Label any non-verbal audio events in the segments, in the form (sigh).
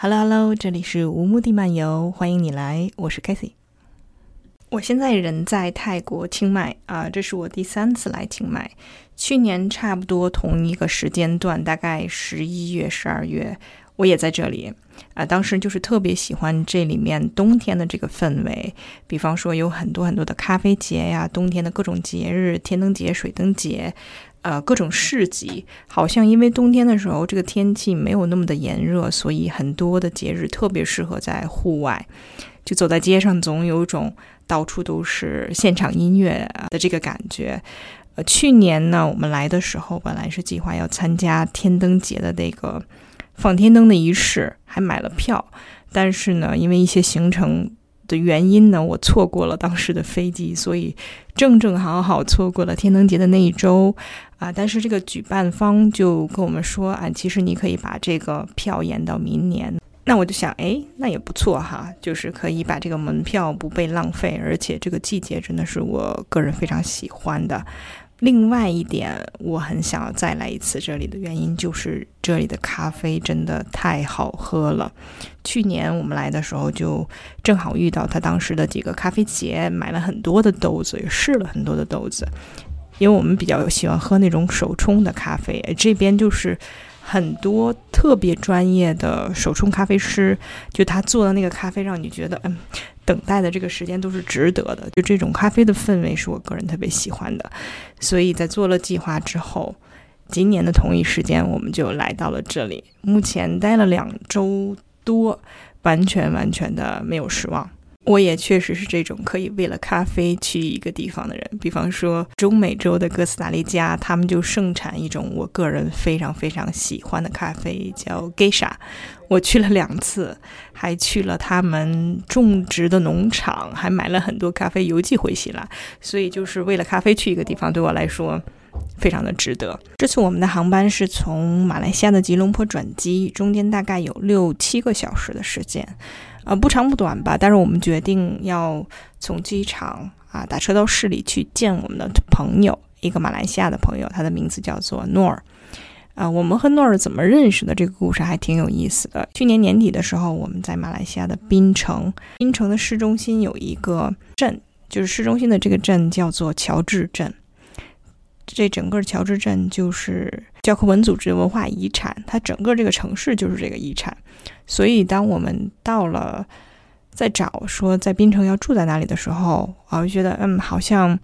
Hello Hello，这里是无目的漫游，欢迎你来，我是 Kathy。我现在人在泰国清迈啊，这是我第三次来清迈。去年差不多同一个时间段，大概十一月、十二月，我也在这里啊。当时就是特别喜欢这里面冬天的这个氛围，比方说有很多很多的咖啡节呀，冬天的各种节日，天灯节、水灯节。呃，各种市集，好像因为冬天的时候这个天气没有那么的炎热，所以很多的节日特别适合在户外。就走在街上，总有一种到处都是现场音乐的这个感觉。呃，去年呢，我们来的时候本来是计划要参加天灯节的那个放天灯的仪式，还买了票，但是呢，因为一些行程。的原因呢？我错过了当时的飞机，所以正正好好错过了天灯节的那一周啊！但是这个举办方就跟我们说啊，其实你可以把这个票延到明年。那我就想，哎，那也不错哈，就是可以把这个门票不被浪费，而且这个季节真的是我个人非常喜欢的。另外一点，我很想要再来一次这里的原因，就是这里的咖啡真的太好喝了。去年我们来的时候，就正好遇到他当时的几个咖啡节，买了很多的豆子，也试了很多的豆子。因为我们比较喜欢喝那种手冲的咖啡，这边就是。很多特别专业的手冲咖啡师，就他做的那个咖啡，让你觉得，嗯，等待的这个时间都是值得的。就这种咖啡的氛围是我个人特别喜欢的，所以在做了计划之后，今年的同一时间我们就来到了这里。目前待了两周多，完全完全的没有失望。我也确实是这种可以为了咖啡去一个地方的人，比方说中美洲的哥斯达黎加，他们就盛产一种我个人非常非常喜欢的咖啡，叫 Geisha。我去了两次，还去了他们种植的农场，还买了很多咖啡邮寄回希腊。所以就是为了咖啡去一个地方，对我来说非常的值得。这次我们的航班是从马来西亚的吉隆坡转机，中间大概有六七个小时的时间。呃，不长不短吧，但是我们决定要从机场啊打车到市里去见我们的朋友，一个马来西亚的朋友，他的名字叫做诺尔。啊，我们和诺尔怎么认识的？这个故事还挺有意思的。去年年底的时候，我们在马来西亚的槟城，槟城的市中心有一个镇，就是市中心的这个镇叫做乔治镇。这整个乔治镇就是教科文组织文化遗产，它整个这个城市就是这个遗产。所以，当我们到了在找说在槟城要住在哪里的时候，啊，我觉得嗯，好像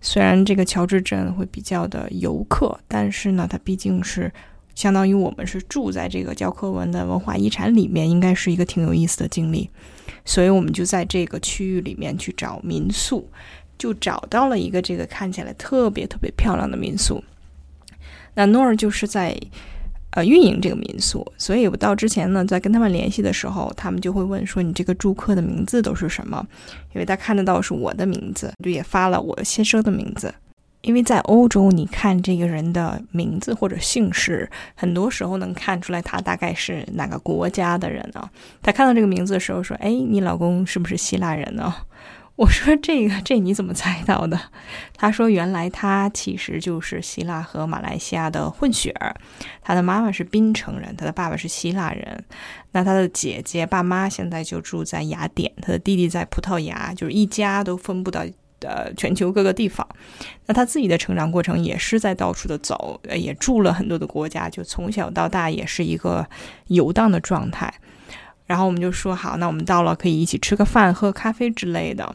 虽然这个乔治镇会比较的游客，但是呢，它毕竟是相当于我们是住在这个教科文的文化遗产里面，应该是一个挺有意思的经历。所以我们就在这个区域里面去找民宿，就找到了一个这个看起来特别特别漂亮的民宿。那诺尔就是在。呃，运营这个民宿，所以我到之前呢，在跟他们联系的时候，他们就会问说：“你这个住客的名字都是什么？”因为他看得到是我的名字，就也发了我先生的名字。因为在欧洲，你看这个人的名字或者姓氏，很多时候能看出来他大概是哪个国家的人呢？他看到这个名字的时候说：“哎，你老公是不是希腊人呢？” (laughs) 我说这个这你怎么猜到的？他说原来他其实就是希腊和马来西亚的混血儿，他的妈妈是槟城人，他的爸爸是希腊人。那他的姐姐爸妈现在就住在雅典，他的弟弟在葡萄牙，就是一家都分布到呃全球各个地方。那他自己的成长过程也是在到处的走，也住了很多的国家，就从小到大也是一个游荡的状态。然后我们就说好，那我们到了可以一起吃个饭、喝咖啡之类的，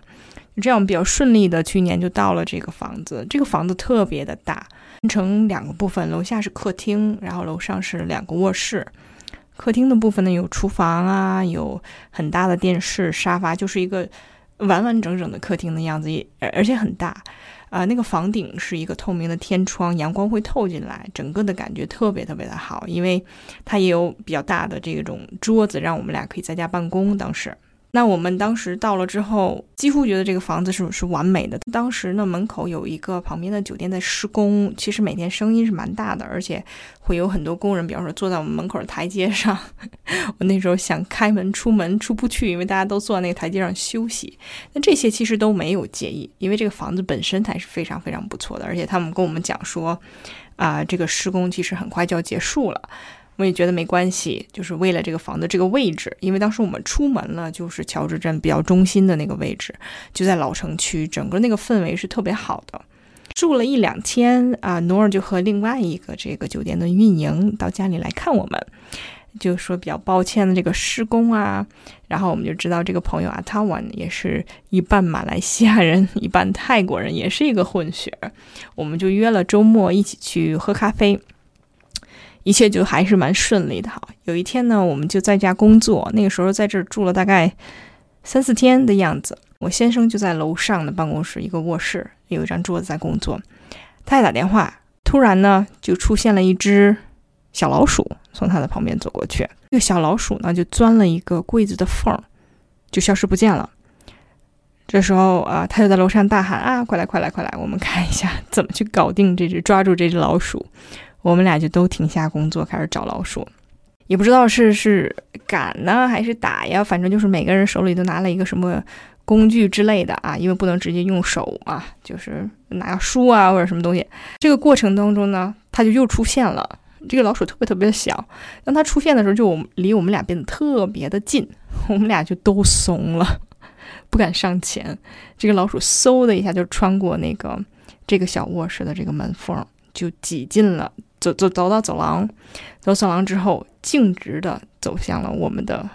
这样比较顺利的。去年就到了这个房子，这个房子特别的大，分成两个部分，楼下是客厅，然后楼上是两个卧室。客厅的部分呢有厨房啊，有很大的电视、沙发，就是一个完完整整的客厅的样子，也而且很大。啊，那个房顶是一个透明的天窗，阳光会透进来，整个的感觉特别特别的好，因为它也有比较大的这种桌子，让我们俩可以在家办公。当时。那我们当时到了之后，几乎觉得这个房子是是完美的。当时呢，门口有一个旁边的酒店在施工，其实每天声音是蛮大的，而且会有很多工人，比方说坐在我们门口的台阶上。(laughs) 我那时候想开门出门出不去，因为大家都坐在那个台阶上休息。那这些其实都没有介意，因为这个房子本身还是非常非常不错的，而且他们跟我们讲说，啊，这个施工其实很快就要结束了。我也觉得没关系，就是为了这个房子这个位置，因为当时我们出门了，就是乔治镇比较中心的那个位置，就在老城区，整个那个氛围是特别好的。住了一两天啊，努尔就和另外一个这个酒店的运营到家里来看我们，就说比较抱歉的这个施工啊。然后我们就知道这个朋友啊，他玩也是一半马来西亚人，一半泰国人，也是一个混血儿。我们就约了周末一起去喝咖啡。一切就还是蛮顺利的哈。有一天呢，我们就在家工作，那个时候在这儿住了大概三四天的样子。我先生就在楼上的办公室一个卧室，有一张桌子在工作。他在打电话，突然呢就出现了一只小老鼠从他的旁边走过去。这个小老鼠呢就钻了一个柜子的缝儿，就消失不见了。这时候啊，他就在楼上大喊啊，快来快来快来，我们看一下怎么去搞定这只抓住这只老鼠。我们俩就都停下工作，开始找老鼠，也不知道是是赶呢还是打呀，反正就是每个人手里都拿了一个什么工具之类的啊，因为不能直接用手啊，就是拿书啊或者什么东西。这个过程当中呢，它就又出现了。这个老鼠特别特别的小，当它出现的时候，就我们离我们俩变得特别的近，我们俩就都怂了，不敢上前。这个老鼠嗖的一下就穿过那个这个小卧室的这个门缝，就挤进了。走走走到走廊，走走廊之后，径直的走向了我们的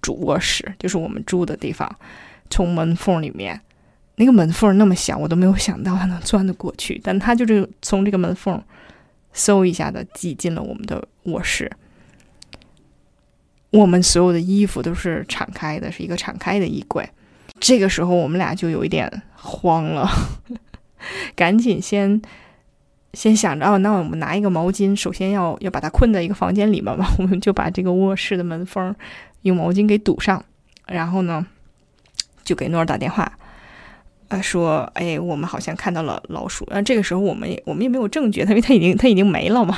主卧室，就是我们住的地方。从门缝里面，那个门缝那么小，我都没有想到它能钻得过去。但它就是从这个门缝，嗖一下的挤进了我们的卧室。我们所有的衣服都是敞开的，是一个敞开的衣柜。这个时候，我们俩就有一点慌了，(laughs) 赶紧先。先想着哦，那我们拿一个毛巾，首先要要把它困在一个房间里面嘛，(laughs) 我们就把这个卧室的门缝用毛巾给堵上，然后呢，就给诺尔打电话，呃，说，哎，我们好像看到了老鼠。那这个时候我们也我们也没有证据，因为它已经它已经没了嘛。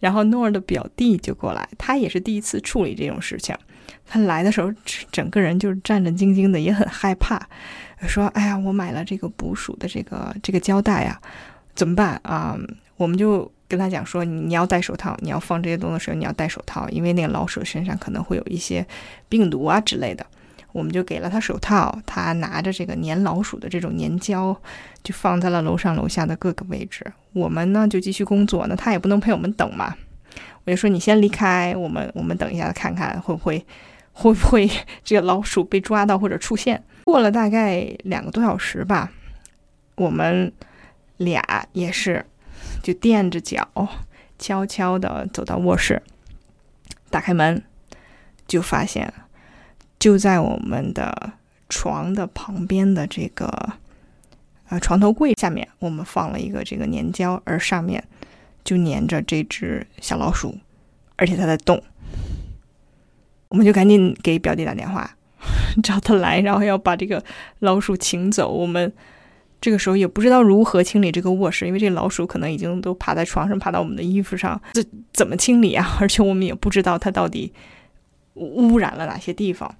然后诺尔的表弟就过来，他也是第一次处理这种事情，他来的时候整个人就是战战兢兢的，也很害怕，说，哎呀，我买了这个捕鼠的这个这个胶带啊。怎么办啊？我们就跟他讲说，你要戴手套，你要放这些东西的时候你要戴手套，因为那个老鼠身上可能会有一些病毒啊之类的。我们就给了他手套，他拿着这个粘老鼠的这种粘胶，就放在了楼上楼下的各个位置。我们呢就继续工作，那他也不能陪我们等嘛。我就说你先离开，我们我们等一下看看会不会会不会这个老鼠被抓到或者出现。过了大概两个多小时吧，我们。俩也是，就垫着脚，悄悄地走到卧室，打开门，就发现就在我们的床的旁边的这个呃床头柜下面，我们放了一个这个粘胶，而上面就粘着这只小老鼠，而且它在动。我们就赶紧给表弟打电话，(laughs) 找他来，然后要把这个老鼠请走。我们。这个时候也不知道如何清理这个卧室，因为这老鼠可能已经都爬在床上，爬到我们的衣服上，这怎么清理啊？(laughs) 而且我们也不知道它到底污染了哪些地方。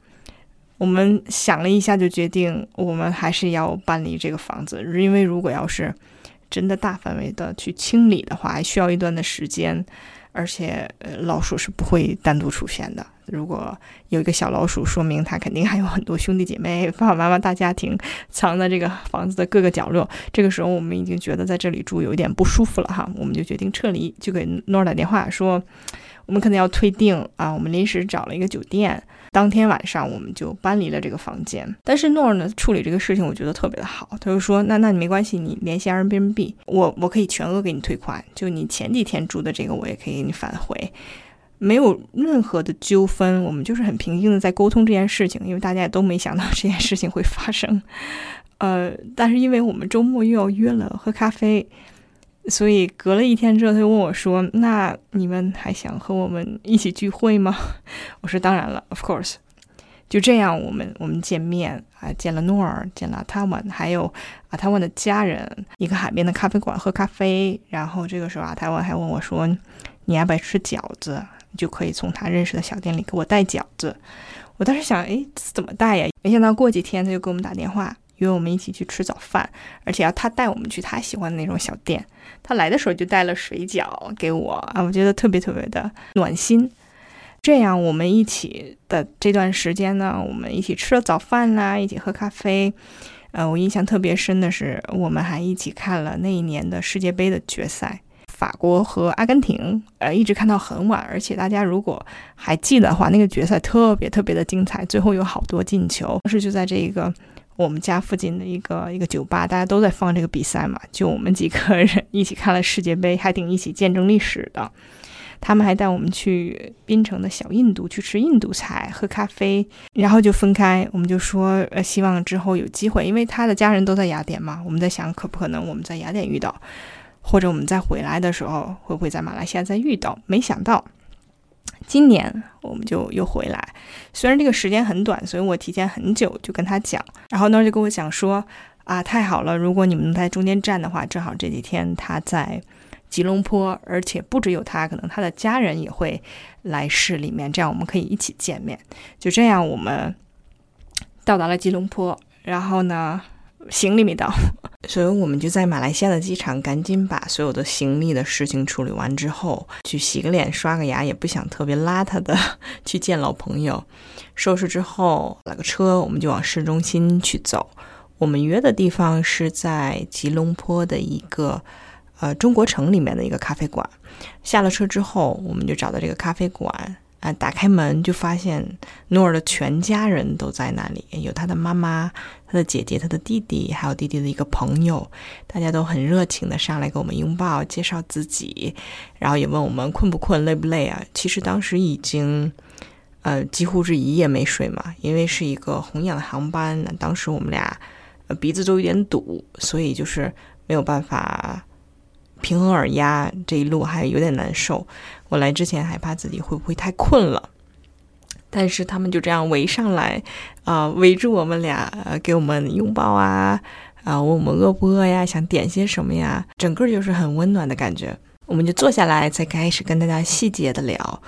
我们想了一下，就决定我们还是要搬离这个房子，因为如果要是真的大范围的去清理的话，还需要一段的时间。而且，呃，老鼠是不会单独出现的。如果有一个小老鼠，说明它肯定还有很多兄弟姐妹、爸爸妈妈、大家庭藏在这个房子的各个角落。这个时候，我们已经觉得在这里住有一点不舒服了哈，我们就决定撤离，就给诺尔打电话说，我们可能要退订啊，我们临时找了一个酒店。当天晚上我们就搬离了这个房间，但是诺尔呢处理这个事情我觉得特别的好，他就说那那你没关系，你联系 Airbnb，我我可以全额给你退款，就你前几天住的这个我也可以给你返回，没有任何的纠纷，我们就是很平静的在沟通这件事情，因为大家也都没想到 (laughs) 这件事情会发生，呃，但是因为我们周末又要约了喝咖啡。所以隔了一天之后，他就问我说：“那你们还想和我们一起聚会吗？” (laughs) 我说：“当然了，of course。”就这样，我们我们见面啊，见了诺尔，见了阿塔万，还有阿塔万的家人，一个海边的咖啡馆喝咖啡。然后这个时候，阿塔万还问我说：“你要不要吃饺子？”就可以从他认识的小店里给我带饺子。我当时想：“哎，怎么带呀？”没想到过几天他就给我们打电话。约我们一起去吃早饭，而且要他带我们去他喜欢的那种小店。他来的时候就带了水饺给我啊，我觉得特别特别的暖心。这样我们一起的这段时间呢，我们一起吃了早饭啦，一起喝咖啡。呃，我印象特别深的是，我们还一起看了那一年的世界杯的决赛，法国和阿根廷。呃，一直看到很晚，而且大家如果还记得的话，那个决赛特别特别的精彩，最后有好多进球。当时就在这个我们家附近的一个一个酒吧，大家都在放这个比赛嘛，(laughs) 就我们几个人一起看了世界杯，还挺一起见证历史的。他们还带我们去槟城的小印度去吃印度菜、喝咖啡，然后就分开。我们就说，呃，希望之后有机会，因为他的家人都在雅典嘛。我们在想，可不可能我们在雅典遇到，或者我们再回来的时候，会不会在马来西亚再遇到？没想到，今年我们就又回来。虽然这个时间很短，所以我提前很久就跟他讲，然后呢就跟我讲说，啊，太好了，如果你们能在中间站的话，正好这几天他在。吉隆坡，而且不只有他，可能他的家人也会来市里面，这样我们可以一起见面。就这样，我们到达了吉隆坡，然后呢，行李没到，(laughs) 所以我们就在马来西亚的机场赶紧把所有的行李的事情处理完之后，去洗个脸、刷个牙，也不想特别邋遢的去见老朋友。收拾之后，打个车，我们就往市中心去走。我们约的地方是在吉隆坡的一个。呃，中国城里面的一个咖啡馆，下了车之后，我们就找到这个咖啡馆啊，打开门就发现诺尔的全家人都在那里，有他的妈妈、他的姐姐、他的弟弟，还有弟弟的一个朋友，大家都很热情的上来给我们拥抱，介绍自己，然后也问我们困不困、累不累啊？其实当时已经呃几乎是一夜没睡嘛，因为是一个红眼的航班，当时我们俩鼻子都有点堵，所以就是没有办法。平衡耳压这一路还有点难受，我来之前还怕自己会不会太困了，但是他们就这样围上来，啊，围住我们俩，给我们拥抱啊，啊，问我们饿不饿呀，想点些什么呀，整个就是很温暖的感觉。我们就坐下来，才开始跟大家细节的聊，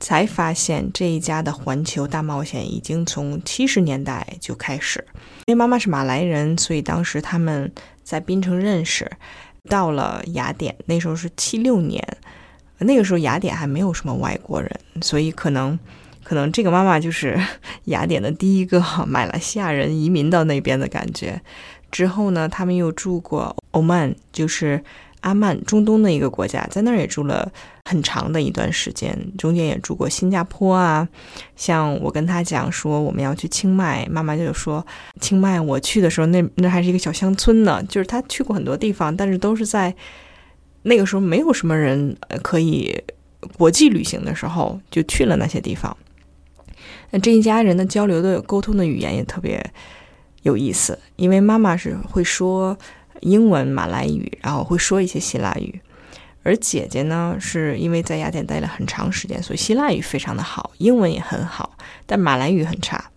才发现这一家的环球大冒险已经从七十年代就开始，因为妈妈是马来人，所以当时他们在槟城认识。到了雅典，那时候是七六年，那个时候雅典还没有什么外国人，所以可能，可能这个妈妈就是 (laughs) 雅典的第一个 (laughs) 马来西亚人移民到那边的感觉。之后呢，他们又住过欧曼，就是。阿曼，中东的一个国家，在那儿也住了很长的一段时间，中间也住过新加坡啊。像我跟他讲说我们要去清迈，妈妈就说清迈，我去的时候那 (laughs) 那还是一个小乡村呢。就是他去过很多地方，但是都是在那个时候没有什么人可以国际旅行的时候就去了那些地方。那这一家人的交流的沟通的语言也特别有意思，因为妈妈是会说。英文、马来语，然后会说一些希腊语，而姐姐呢，是因为在雅典待了很长时间，所以希腊语非常的好，英文也很好，但马来语很差。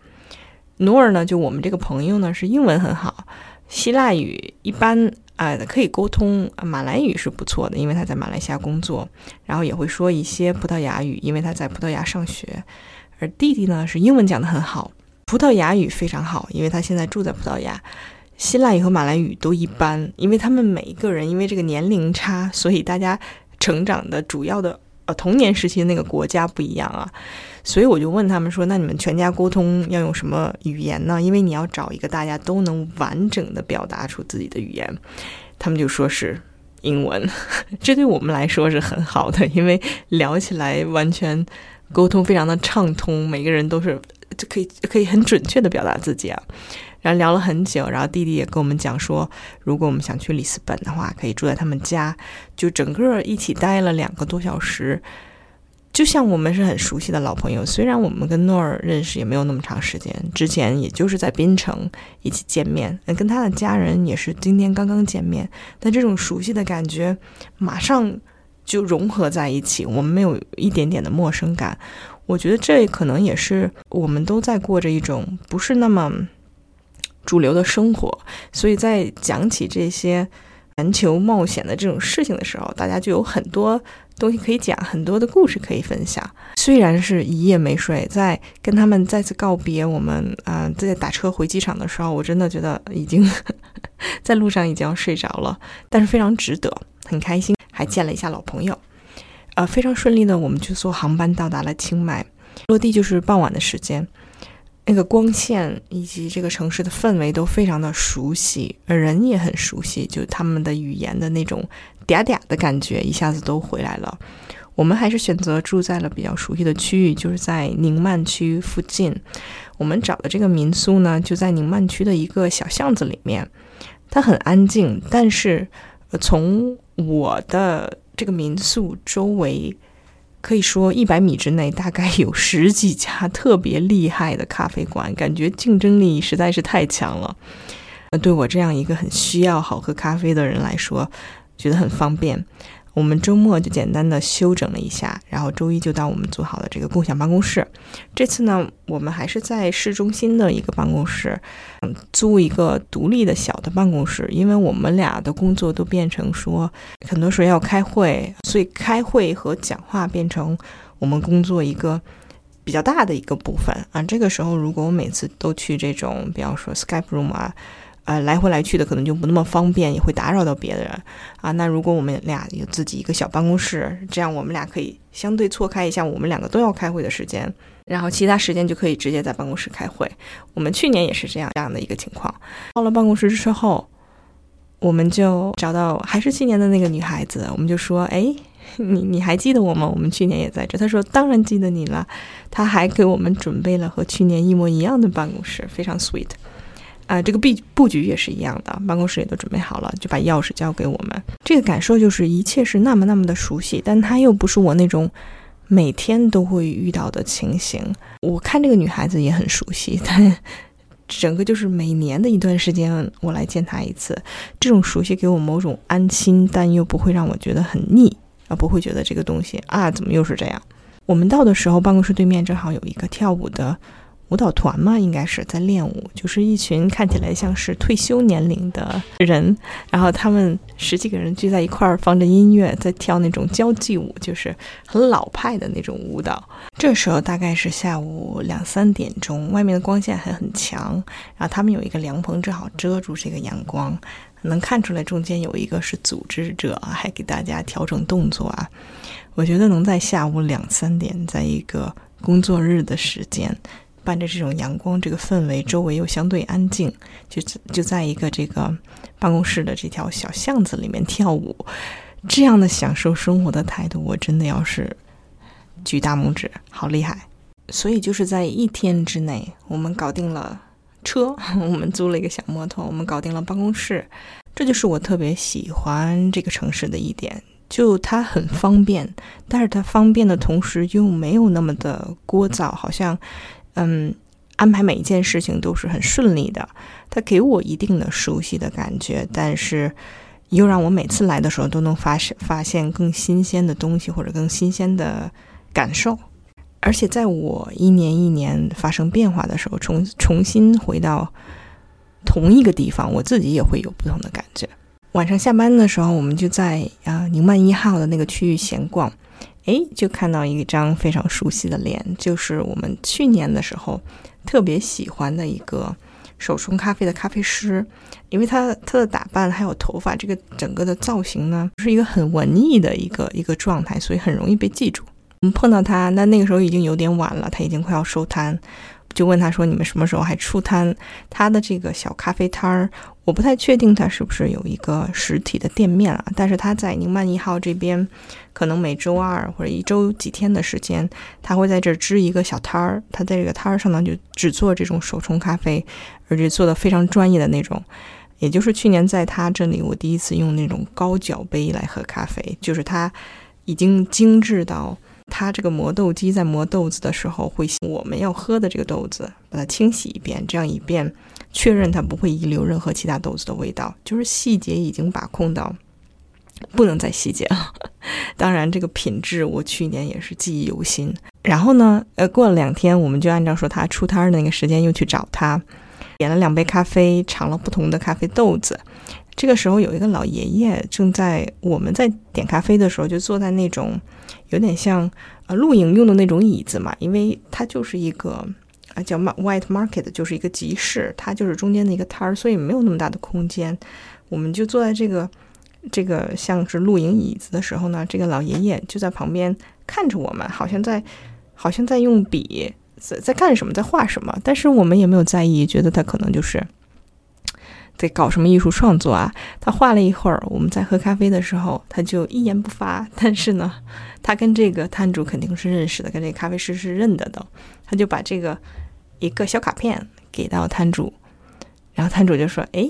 努尔呢，就我们这个朋友呢，是英文很好，希腊语一般啊，可以沟通，马来语是不错的，因为他在马来西亚工作，然后也会说一些葡萄牙语，因为他在葡萄牙上学。而弟弟呢，是英文讲的很好，葡萄牙语非常好，因为他现在住在葡萄牙。希腊语和马来语都一般，因为他们每一个人因为这个年龄差，所以大家成长的主要的呃童年时期的那个国家不一样啊，所以我就问他们说，那你们全家沟通要用什么语言呢？因为你要找一个大家都能完整的表达出自己的语言，他们就说是英文，(laughs) 这对我们来说是很好的，因为聊起来完全沟通非常的畅通，每个人都是就可以可以很准确的表达自己啊。然后聊了很久，然后弟弟也跟我们讲说，如果我们想去里斯本的话，可以住在他们家，就整个一起待了两个多小时，就像我们是很熟悉的老朋友。虽然我们跟诺尔认识也没有那么长时间，之前也就是在槟城一起见面，跟他的家人也是今天刚刚见面，但这种熟悉的感觉马上就融合在一起，我们没有一点点的陌生感。我觉得这可能也是我们都在过着一种不是那么。主流的生活，所以在讲起这些全球冒险的这种事情的时候，大家就有很多东西可以讲，很多的故事可以分享。虽然是一夜没睡，在跟他们再次告别，我们啊在打车回机场的时候，我真的觉得已经 (laughs) 在路上已经要睡着了，但是非常值得，很开心，还见了一下老朋友。呃，非常顺利的，我们就坐航班到达了清迈，落地就是傍晚的时间。那个光线以及这个城市的氛围都非常的熟悉，人也很熟悉，就他们的语言的那种嗲嗲的感觉一下子都回来了。我们还是选择住在了比较熟悉的区域，就是在宁曼区附近。我们找的这个民宿呢，就在宁曼区的一个小巷子里面，它很安静，但是从我的这个民宿周围。可以说，一百米之内大概有 (laughs) 十几家特别厉害的咖啡馆，感觉竞争力实在是太强了。那对我这样一个很需要好喝咖啡的人来说，觉得很方便。我们周末就简单的休整了一下，然后周一就到我们租好的这个共享办公室。这次呢，我们还是在市中心的一个办公室，嗯，租一个独立的小的办公室，因为我们俩的工作都变成说，很多时候要开会，所以开会和讲话变成我们工作一个比较大的一个部分啊。这个时候，如果我每次都去这种，比方说 Skype room 啊。呃，来回来去的可能就不那么方便，也会打扰到别人啊。那如果我们俩有自己一个小办公室，这样我们俩可以相对错开一下我们两个都要开会的时间，然后其他时间就可以直接在办公室开会。我们去年也是这样这样的一个情况。到了办公室之后，我们就找到还是去年的那个女孩子，我们就说：“哎，你你还记得我吗？我们去年也在这。”她说：“当然记得你了。”她还给我们准备了和去年一模一样的办公室，非常 sweet。啊，这个布布局也是一样的，办公室也都准备好了，就把钥匙交给我们。这个感受就是一切是那么那么的熟悉，但它又不是我那种每天都会遇到的情形。我看这个女孩子也很熟悉，但整个就是每年的一段时间我来见她一次，这种熟悉给我某种安心，但又不会让我觉得很腻啊，不会觉得这个东西啊怎么又是这样。我们到的时候，办公室对面正好有一个跳舞的。舞蹈团嘛，应该是在练舞，就是一群看起来像是退休年龄的人，然后他们十几个人聚在一块儿，放着音乐，在跳那种交际舞，就是很老派的那种舞蹈。这时候大概是下午两三点钟，外面的光线还很强，然后他们有一个凉棚，正好遮住这个阳光，能看出来中间有一个是组织者，还给大家调整动作啊。我觉得能在下午两三点，在一个工作日的时间。伴着这种阳光，这个氛围，周围又相对安静，就就在一个这个办公室的这条小巷子里面跳舞，这样的享受生活的态度，我真的要是举大拇指，好厉害！所以就是在一天之内，我们搞定了车，(laughs) 我们租了一个小摩托，我们搞定了办公室，这就是我特别喜欢这个城市的一点，就它很方便，但是它方便的同时又没有那么的聒噪，好像。嗯，安排每一件事情都是很顺利的，它给我一定的熟悉的感觉，但是又让我每次来的时候都能发现发现更新鲜的东西或者更新鲜的感受。而且在我一年一年发生变化的时候，重重新回到同一个地方，我自己也会有不同的感觉。晚上下班的时候，我们就在啊宁曼一号的那个区域闲逛。哎，就看到一张非常熟悉的脸，就是我们去年的时候特别喜欢的一个手冲咖啡的咖啡师，因为他他的打扮还有头发，这个整个的造型呢，是一个很文艺的一个一个状态，所以很容易被记住。我们碰到他，那那个时候已经有点晚了，他已经快要收摊。就问他说：“你们什么时候还出摊？”他的这个小咖啡摊儿，我不太确定他是不是有一个实体的店面啊。但是他在宁曼一号这边，可能每周二或者一周几天的时间，他会在这儿支一个小摊儿。他在这个摊儿上呢，就只做这种手冲咖啡，而且做的非常专业的那种。也就是去年在他这里，我第一次用那种高脚杯来喝咖啡，就是他已经精致到。它这个磨豆机在磨豆子的时候，会我们要喝的这个豆子，把它清洗一遍，这样以便确认它不会遗留任何其他豆子的味道。就是细节已经把控到不能再细节了。当然，这个品质我去年也是记忆犹新。然后呢，呃，过了两天，我们就按照说他出摊的那个时间又去找他，点了两杯咖啡，尝了不同的咖啡豆子。这个时候有一个老爷爷正在我们在点咖啡的时候，就坐在那种有点像呃露营用的那种椅子嘛，因为它就是一个啊叫 White Market，就是一个集市，它就是中间的一个摊儿，所以没有那么大的空间。我们就坐在这个这个像是露营椅子的时候呢，这个老爷爷就在旁边看着我们，好像在好像在用笔在在干什么，在画什么，但是我们也没有在意，觉得他可能就是。在搞什么艺术创作啊？他画了一会儿，我们在喝咖啡的时候，他就一言不发。但是呢，(laughs) 他跟这个摊主肯定是认识的，跟这个咖啡师是认得的。他就把这个一个小卡片给到摊主，然后摊主就说：“哎，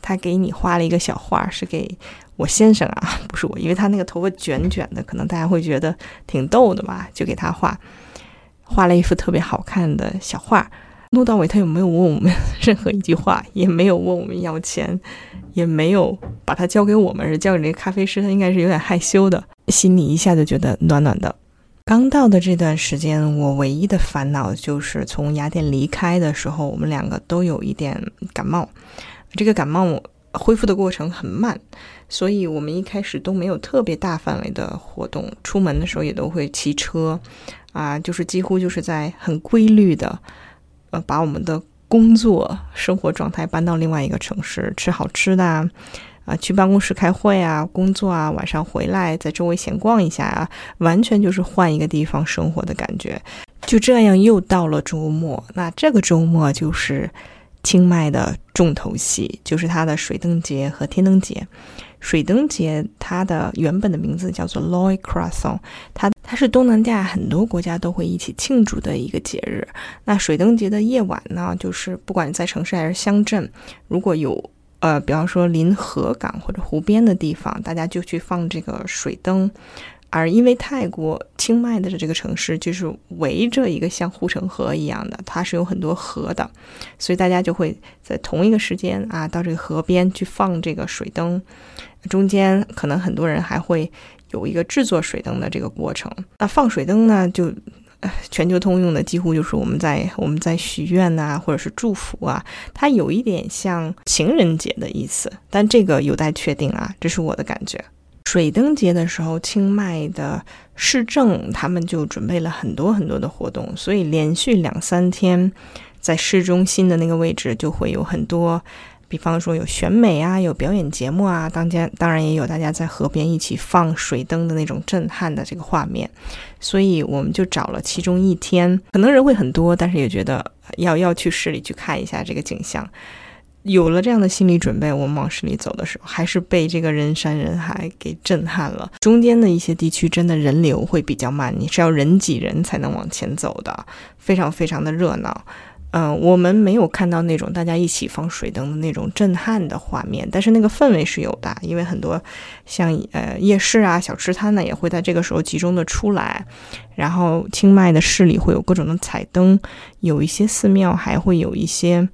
他给你画了一个小画，是给我先生啊，不是我，因为他那个头发卷卷的，可能大家会觉得挺逗的吧，就给他画，画了一幅特别好看的小画。”录到尾，他有没有问我们 (laughs) 任何一句话，也没有问我们要钱，也没有把它交给我们，是交给那个咖啡师。他应该是有点害羞的，心里一下就觉得暖暖的。刚到的这段时间，我唯一的烦恼就是从雅典离开的时候，我们两个都有一点感冒。这个感冒恢复的过程很慢，所以我们一开始都没有特别大范围的活动。出门的时候也都会骑车，啊，就是几乎就是在很规律的。呃，把我们的工作生活状态搬到另外一个城市，吃好吃的啊，啊，去办公室开会啊，工作啊，晚上回来在周围闲逛一下啊，完全就是换一个地方生活的感觉。就这样，又到了周末，那这个周末就是清迈的重头戏，就是它的水灯节和天灯节。水灯节它的原本的名字叫做 Loy Croissant，它它是东南亚很多国家都会一起庆祝的一个节日。那水灯节的夜晚呢，就是不管在城市还是乡镇，如果有呃，比方说临河港或者湖边的地方，大家就去放这个水灯。而因为泰国清迈的这个城市就是围着一个像护城河一样的，它是有很多河的，所以大家就会在同一个时间啊到这个河边去放这个水灯，中间可能很多人还会有一个制作水灯的这个过程。那放水灯呢，就全球通用的，几乎就是我们在我们在许愿呐，或者是祝福啊，它有一点像情人节的意思，但这个有待确定啊，这是我的感觉。水灯节的时候，清迈的市政他们就准备了很多很多的活动，所以连续两三天，在市中心的那个位置就会有很多，比方说有选美啊，有表演节目啊，当间当然也有大家在河边一起放水灯的那种震撼的这个画面，所以我们就找了其中一天，可能人会很多，但是也觉得要要去市里去看一下这个景象。有了这样的心理准备，我们往市里走的时候，还是被这个人山人海给震撼了。中间的一些地区真的人流会比较慢，你是要人挤人才能往前走的，非常非常的热闹。嗯，我们没有看到那种大家一起放水灯的那种震撼的画面，但是那个氛围是有的，因为很多像呃夜市啊、小吃摊呢，也会在这个时候集中的出来。然后清迈的市里会有各种的彩灯，有一些寺庙还会有一些。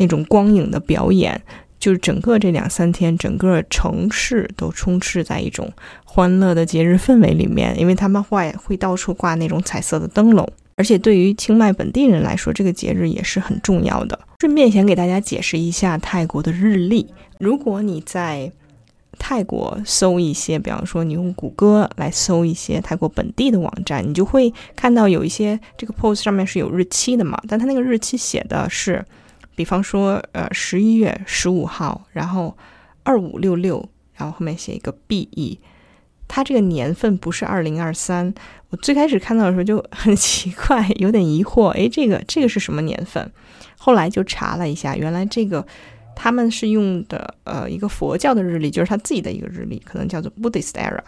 那种光影的表演，就是整个这两三天，整个城市都充斥在一种欢乐的节日氛围里面。因为他们会会到处挂那种彩色的灯笼，而且对于清迈本地人来说，这个节日也是很重要的。顺便想给大家解释一下泰国的日历。如果你在泰国搜一些，比方说你用谷歌来搜一些泰国本地的网站，你就会看到有一些这个 post 上面是有日期的嘛，但它那个日期写的是。比方说，呃，十一月十五号，然后二五六六，然后后面写一个 B E，它这个年份不是二零二三。我最开始看到的时候就很奇怪，(laughs) 有点疑惑，诶，这个这个是什么年份？后来就查了一下，原来这个他们是用的呃一个佛教的日历，就是他自己的一个日历，可能叫做 Buddhist Era，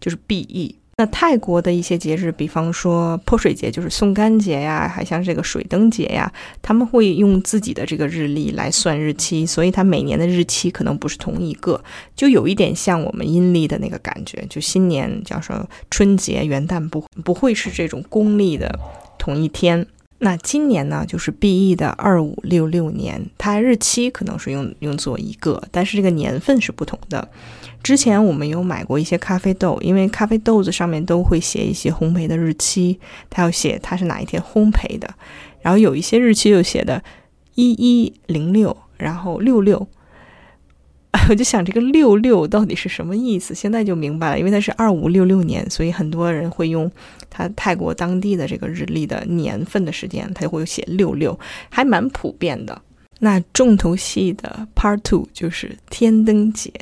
就是 B E。那泰国的一些节日，比方说泼水节，就是送干节呀，还像这个水灯节呀，他们会用自己的这个日历来算日期，所以它每年的日期可能不是同一个，就有一点像我们阴历的那个感觉，就新年叫说春节、元旦不不会是这种公历的同一天。那今年呢，就是 B E 的二五六六年，它日期可能是用用作一个，但是这个年份是不同的。之前我们有买过一些咖啡豆，因为咖啡豆子上面都会写一些烘焙的日期，它要写它是哪一天烘焙的，然后有一些日期又写的一一零六，然后六六，(laughs) 我就想这个六六到底是什么意思？现在就明白了，因为它是二五六六年，所以很多人会用他泰国当地的这个日历的年份的时间，他就会写六六，还蛮普遍的。那重头戏的 Part Two 就是天灯节。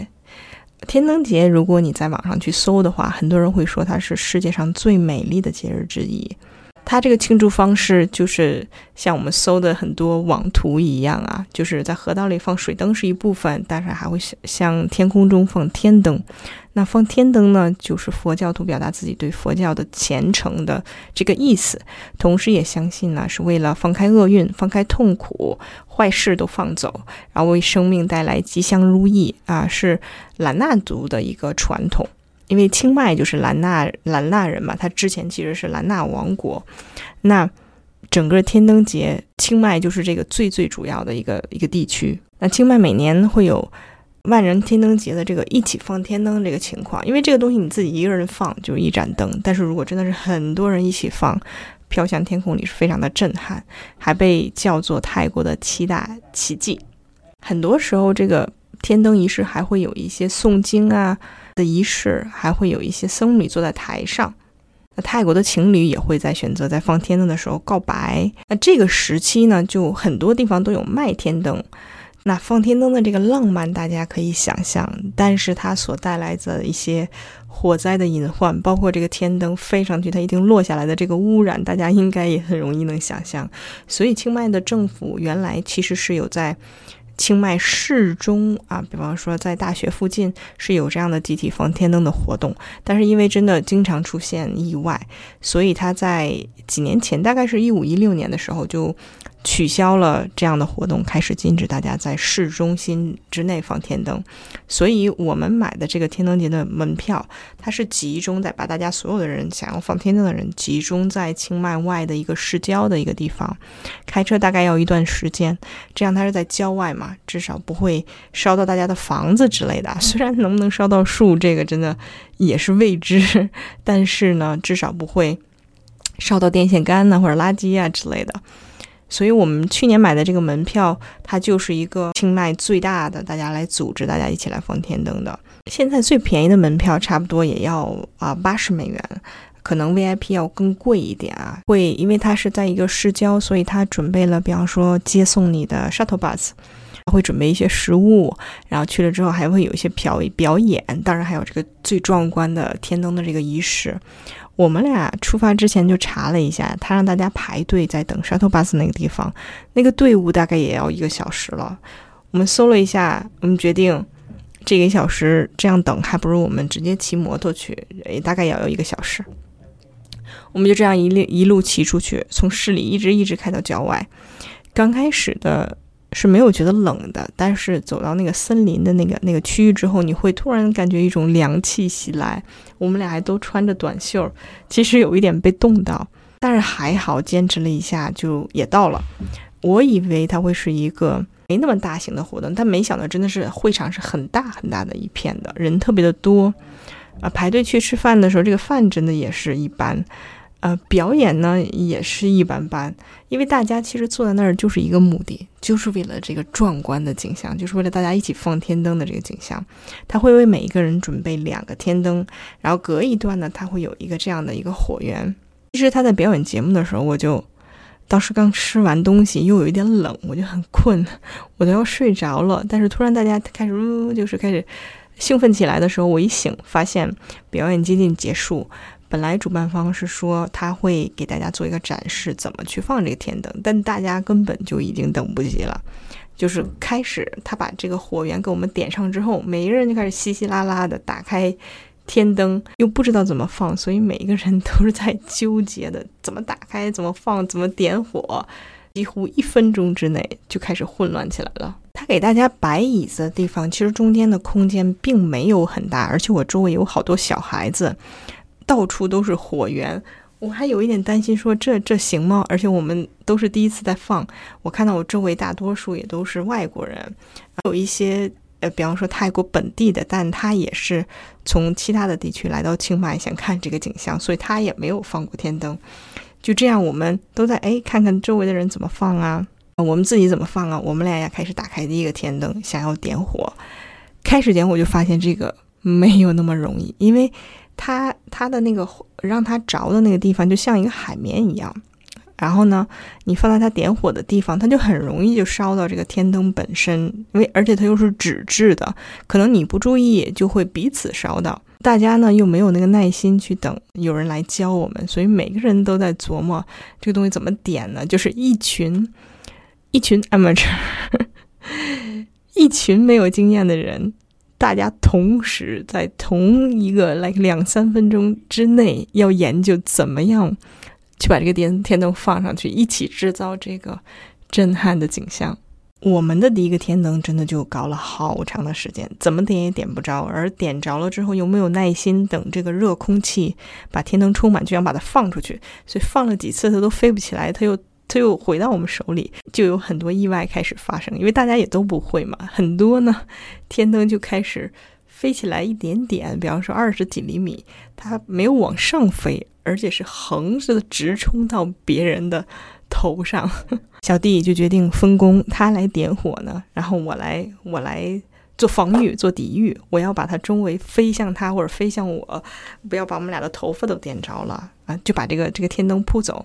天灯节，如果你在网上去搜的话，很多人会说它是世界上最美丽的节日之一。它这个庆祝方式就是像我们搜的很多网图一样啊，就是在河道里放水灯是一部分，但是还会像天空中放天灯。那放天灯呢，就是佛教徒表达自己对佛教的虔诚的这个意思，同时也相信呢是为了放开厄运、放开痛苦、坏事都放走，然后为生命带来吉祥如意啊，是兰纳族的一个传统。因为清迈就是兰纳兰纳人嘛，他之前其实是兰纳王国。那整个天灯节，清迈就是这个最最主要的一个一个地区。那清迈每年会有万人天灯节的这个一起放天灯这个情况，因为这个东西你自己一个人放就是一盏灯，但是如果真的是很多人一起放，飘向天空里是非常的震撼，还被叫做泰国的七大奇迹。很多时候，这个天灯仪式还会有一些诵经啊。的仪式还会有一些僧侣坐在台上，那泰国的情侣也会在选择在放天灯的时候告白。那这个时期呢，就很多地方都有卖天灯。那放天灯的这个浪漫，大家可以想象，但是它所带来的一些火灾的隐患，包括这个天灯飞上去它一定落下来的这个污染，大家应该也很容易能想象。所以清迈的政府原来其实是有在。清迈市中啊，比方说在大学附近是有这样的集体放天灯的活动，但是因为真的经常出现意外，所以他在几年前，大概是一五一六年的时候就。取消了这样的活动，开始禁止大家在市中心之内放天灯。所以，我们买的这个天灯节的门票，它是集中在把大家所有的人想要放天灯的人集中在清迈外的一个市郊的一个地方，开车大概要一段时间。这样它是在郊外嘛，至少不会烧到大家的房子之类的。(laughs) 虽然能不能烧到树，这个真的也是未知，但是呢，至少不会烧到电线杆呐或者垃圾啊之类的。所以我们去年买的这个门票，它就是一个清迈最大的，大家来组织大家一起来放天灯的。现在最便宜的门票差不多也要啊八十美元，可能 VIP 要更贵一点啊。会因为它是在一个市郊，所以它准备了，比方说接送你的 shuttle bus，会准备一些食物，然后去了之后还会有一些表表演，当然还有这个最壮观的天灯的这个仪式。我们俩出发之前就查了一下，他让大家排队在等 shuttle bus 那个地方，那个队伍大概也要一个小时了。我们搜了一下，我们决定这个小时这样等，还不如我们直接骑摩托去，也大概也要一个小时。我们就这样一路一路骑出去，从市里一直一直开到郊外。刚开始的。是没有觉得冷的，但是走到那个森林的那个那个区域之后，你会突然感觉一种凉气袭来。我们俩还都穿着短袖，其实有一点被冻到，但是还好坚持了一下就也到了。(laughs) 我以为它会是一个没那么大型的活动，但没想到真的是会场是很大很大的一片的人特别的多。啊，排队去吃饭的时候，这个饭真的也是一般。呃，表演呢也是一般般，因为大家其实坐在那儿就是一个目的，就是为了这个壮观的景象，就是为了大家一起放天灯的这个景象。他会为每一个人准备两个天灯，然后隔一段呢，他会有一个这样的一个火源。其实他在表演节目的时候，我就当时刚吃完东西，又有一点冷，我就很困，我都要睡着了。但是突然大家开始呜，就是开始兴奋起来的时候，我一醒发现表演接近结束。本来主办方是说他会给大家做一个展示，怎么去放这个天灯，但大家根本就已经等不及了。就是开始他把这个火源给我们点上之后，每一个人就开始稀稀拉拉的打开天灯，又不知道怎么放，所以每一个人都是在纠结的怎么打开、怎么放、怎么点火。几乎一分钟之内就开始混乱起来了。他给大家摆椅子的地方，其实中间的空间并没有很大，而且我周围有好多小孩子。到处都是火源，我还有一点担心，说这这行吗？而且我们都是第一次在放，我看到我周围大多数也都是外国人，有一些呃，比方说泰国本地的，但他也是从其他的地区来到清迈想看这个景象，所以他也没有放过天灯。就这样，我们都在哎看看周围的人怎么放啊，我们自己怎么放啊？我们俩也开始打开第一个天灯，想要点火。开始前我就发现这个没有那么容易，因为它它的那个让它着的那个地方就像一个海绵一样。然后呢，你放在它点火的地方，它就很容易就烧到这个天灯本身，因为而且它又是纸质的，可能你不注意就会彼此烧到。大家呢又没有那个耐心去等有人来教我们，所以每个人都在琢磨这个东西怎么点呢？就是一群一群 amateur，一群没有经验的人，大家同时在同一个 like 两三分钟之内要研究怎么样。去把这个电天灯放上去，一起制造这个震撼的景象。我们的第一个天灯真的就搞了好长的时间，怎么点也点不着，而点着了之后又没有耐心等这个热空气把天灯充满，就想把它放出去，所以放了几次它都飞不起来，它又它又回到我们手里，就有很多意外开始发生，因为大家也都不会嘛，很多呢天灯就开始飞起来一点点，比方说二十几厘米，它没有往上飞。而且是横着的直冲到别人的头上，(laughs) 小弟就决定分工，他来点火呢，然后我来我来做防御做抵御，我要把它周围飞向他或者飞向我，不要把我们俩的头发都点着了就把这个这个天灯扑走。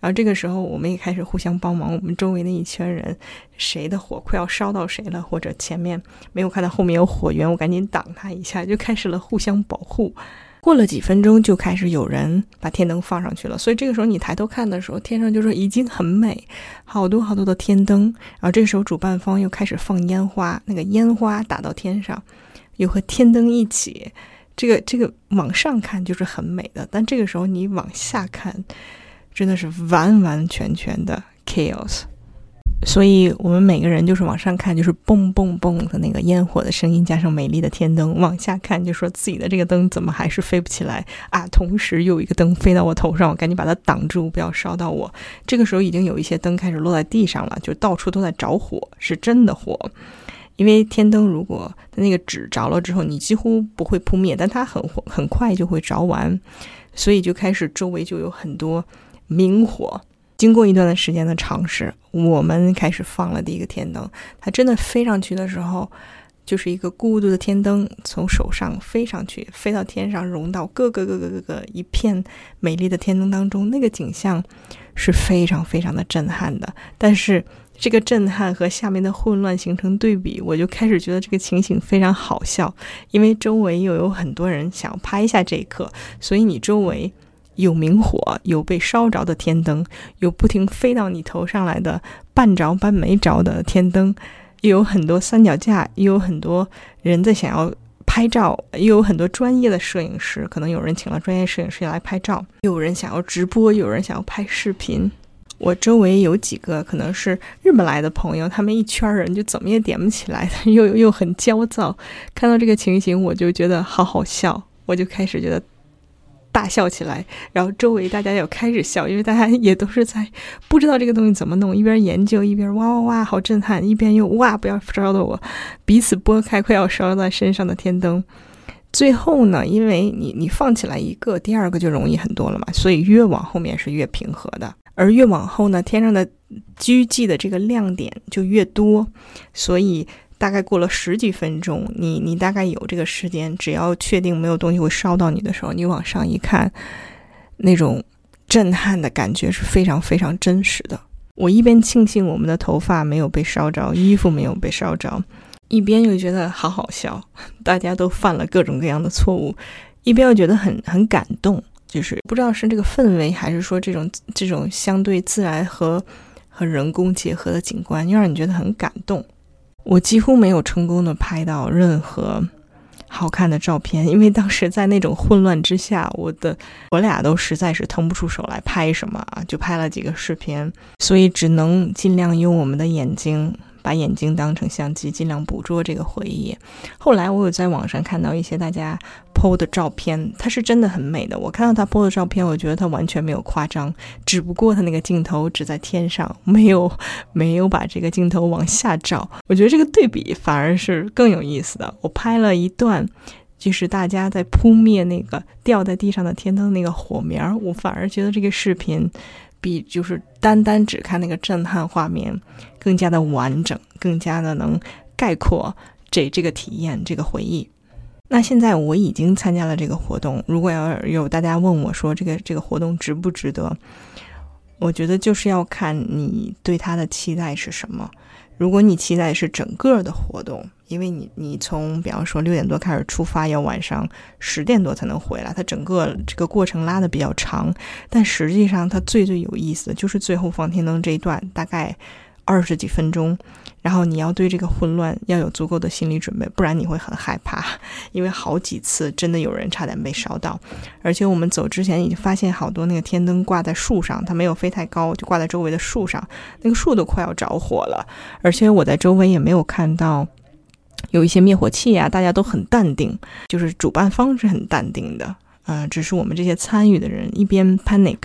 然后这个时候我们也开始互相帮忙，我们周围那一圈人，谁的火快要烧到谁了，或者前面没有看到后面有火源，我赶紧挡他一下，就开始了互相保护。过了几分钟，就开始有人把天灯放上去了。所以这个时候你抬头看的时候，天上就说已经很美，好多好多的天灯。然后这个时候主办方又开始放烟花，那个烟花打到天上，又和天灯一起，这个这个往上看就是很美的。但这个时候你往下看，真的是完完全全的 chaos。所以我们每个人就是往上看，就是嘣嘣嘣的那个烟火的声音，加上美丽的天灯；往下看，就说自己的这个灯怎么还是飞不起来啊？同时又有一个灯飞到我头上，我赶紧把它挡住，不要烧到我。这个时候已经有一些灯开始落在地上了，就到处都在着火，是真的火。因为天灯如果它那个纸着了之后，你几乎不会扑灭，但它很很快就会着完，所以就开始周围就有很多明火。经过一段的时间的尝试，我们开始放了第一个天灯。它真的飞上去的时候，就是一个孤独的天灯从手上飞上去，飞到天上，融到各个各个各个一片美丽的天灯当中。那个景象是非常非常的震撼的。但是这个震撼和下面的混乱形成对比，我就开始觉得这个情形非常好笑，因为周围又有很多人想要拍下这一刻，所以你周围。有明火，有被烧着的天灯，有不停飞到你头上来的半着半没着的天灯，又有很多三脚架，又有很多人在想要拍照，又有很多专业的摄影师，可能有人请了专业摄影师来拍照，有人想要直播，有人想要拍视频。我周围有几个可能是日本来的朋友，他们一圈人就怎么也点不起来，(laughs) 又又很焦躁。看到这个情形，我就觉得好好笑，我就开始觉得。大笑起来，然后周围大家也开始笑，因为大家也都是在不知道这个东西怎么弄，一边研究一边哇哇哇，好震撼，一边又哇不要烧到我，彼此拨开快要烧在身上的天灯。最后呢，因为你你放起来一个，第二个就容易很多了嘛，所以越往后面是越平和的，而越往后呢，天上的聚集的这个亮点就越多，所以。大概过了十几分钟，你你大概有这个时间，只要确定没有东西会烧到你的时候，你往上一看，那种震撼的感觉是非常非常真实的。我一边庆幸我们的头发没有被烧着，衣服没有被烧着，一边又觉得好好笑，大家都犯了各种各样的错误，一边又觉得很很感动，就是不知道是这个氛围，还是说这种这种相对自然和和人工结合的景观，又让你觉得很感动。我几乎没有成功的拍到任何好看的照片，因为当时在那种混乱之下，我的我俩都实在是腾不出手来拍什么啊，就拍了几个视频，所以只能尽量用我们的眼睛。把眼睛当成相机，尽量捕捉这个回忆。后来我有在网上看到一些大家 PO 的照片，它是真的很美的。我看到他 PO 的照片，我觉得他完全没有夸张，只不过他那个镜头只在天上，没有没有把这个镜头往下照。我觉得这个对比反而是更有意思的。我拍了一段，就是大家在扑灭那个掉在地上的天灯那个火苗，我反而觉得这个视频。比就是单单只看那个震撼画面更加的完整，更加的能概括这这个体验，这个回忆。那现在我已经参加了这个活动，如果要有大家问我说这个这个活动值不值得，我觉得就是要看你对它的期待是什么。如果你期待是整个的活动，因为你你从比方说六点多开始出发，要晚上十点多才能回来，它整个这个过程拉的比较长。但实际上，它最最有意思的就是最后放天灯这一段，大概二十几分钟。然后你要对这个混乱要有足够的心理准备，不然你会很害怕，因为好几次真的有人差点被烧到。而且我们走之前已经发现好多那个天灯挂在树上，它没有飞太高，就挂在周围的树上，那个树都快要着火了。而且我在周围也没有看到有一些灭火器啊，大家都很淡定，就是主办方是很淡定的，啊，只是我们这些参与的人一边 panic。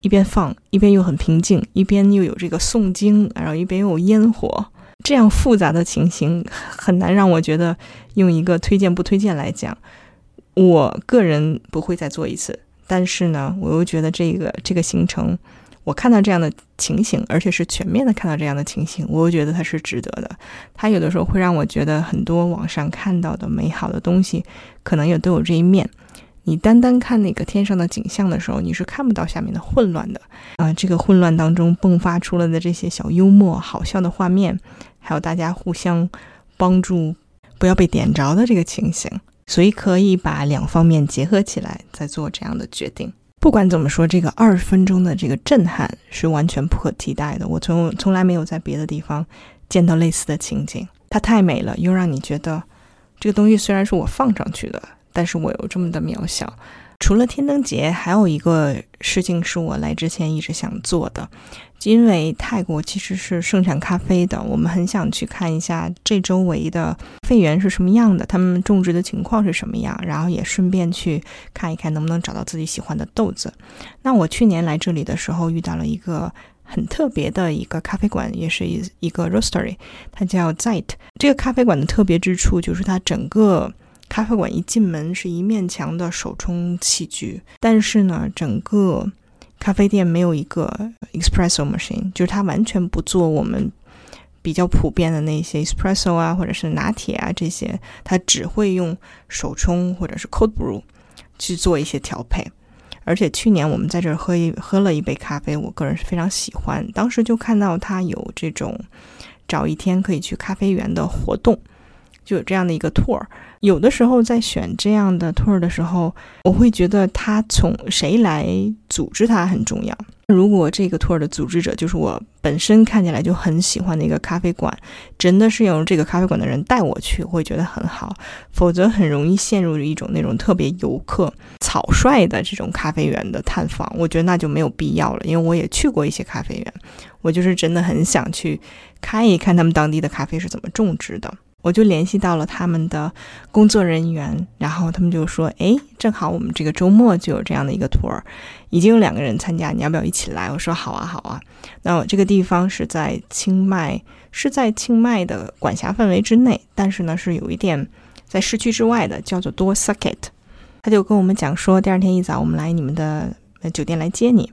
一边放，一边又很平静，一边又有这个诵经，然后一边又有烟火，这样复杂的情形很难让我觉得用一个推荐不推荐来讲。我个人不会再做一次，但是呢，我又觉得这个这个行程，我看到这样的情形，而且是全面的看到这样的情形，我又觉得它是值得的。它有的时候会让我觉得很多网上看到的美好的东西，可能也都有这一面。你单单看那个天上的景象的时候，你是看不到下面的混乱的啊！这个混乱当中迸发出来的这些小幽默、好笑的画面，还有大家互相帮助，不要被点着的这个情形，所以可以把两方面结合起来，再做这样的决定。不管怎么说，这个二十分钟的这个震撼是完全不可替代的。我从从来没有在别的地方见到类似的情景，它太美了，又让你觉得这个东西虽然是我放上去的。但是我又这么的渺小。除了天灯节，还有一个事情是我来之前一直想做的，因为泰国其实是盛产咖啡的，我们很想去看一下这周围的废园是什么样的，他们种植的情况是什么样，然后也顺便去看一看能不能找到自己喜欢的豆子。那我去年来这里的时候，遇到了一个很特别的一个咖啡馆，也是一一个 roastery，它叫 Zite。这个咖啡馆的特别之处就是它整个。咖啡馆一进门是一面墙的手冲器具，但是呢，整个咖啡店没有一个 espresso machine，就是它完全不做我们比较普遍的那些 espresso 啊，或者是拿铁啊这些，它只会用手冲或者是 cold brew 去做一些调配。而且去年我们在这儿喝一喝了一杯咖啡，我个人是非常喜欢。当时就看到它有这种找一天可以去咖啡园的活动。就有这样的一个 tour，有的时候在选这样的 tour 的时候，我会觉得他从谁来组织它很重要。如果这个 tour 的组织者就是我本身看起来就很喜欢的一个咖啡馆，真的是由这个咖啡馆的人带我去，我会觉得很好。否则很容易陷入一种那种特别游客、草率的这种咖啡园的探访，我觉得那就没有必要了。因为我也去过一些咖啡园，我就是真的很想去看一看他们当地的咖啡是怎么种植的。我就联系到了他们的工作人员，然后他们就说：“哎，正好我们这个周末就有这样的一个 tour，已经有两个人参加，你要不要一起来？”我说：“好啊，好啊。”那我这个地方是在清迈，是在清迈的管辖范围之内，但是呢是有一点在市区之外的，叫做多 s u c k e t 他就跟我们讲说，第二天一早我们来你们的酒店来接你。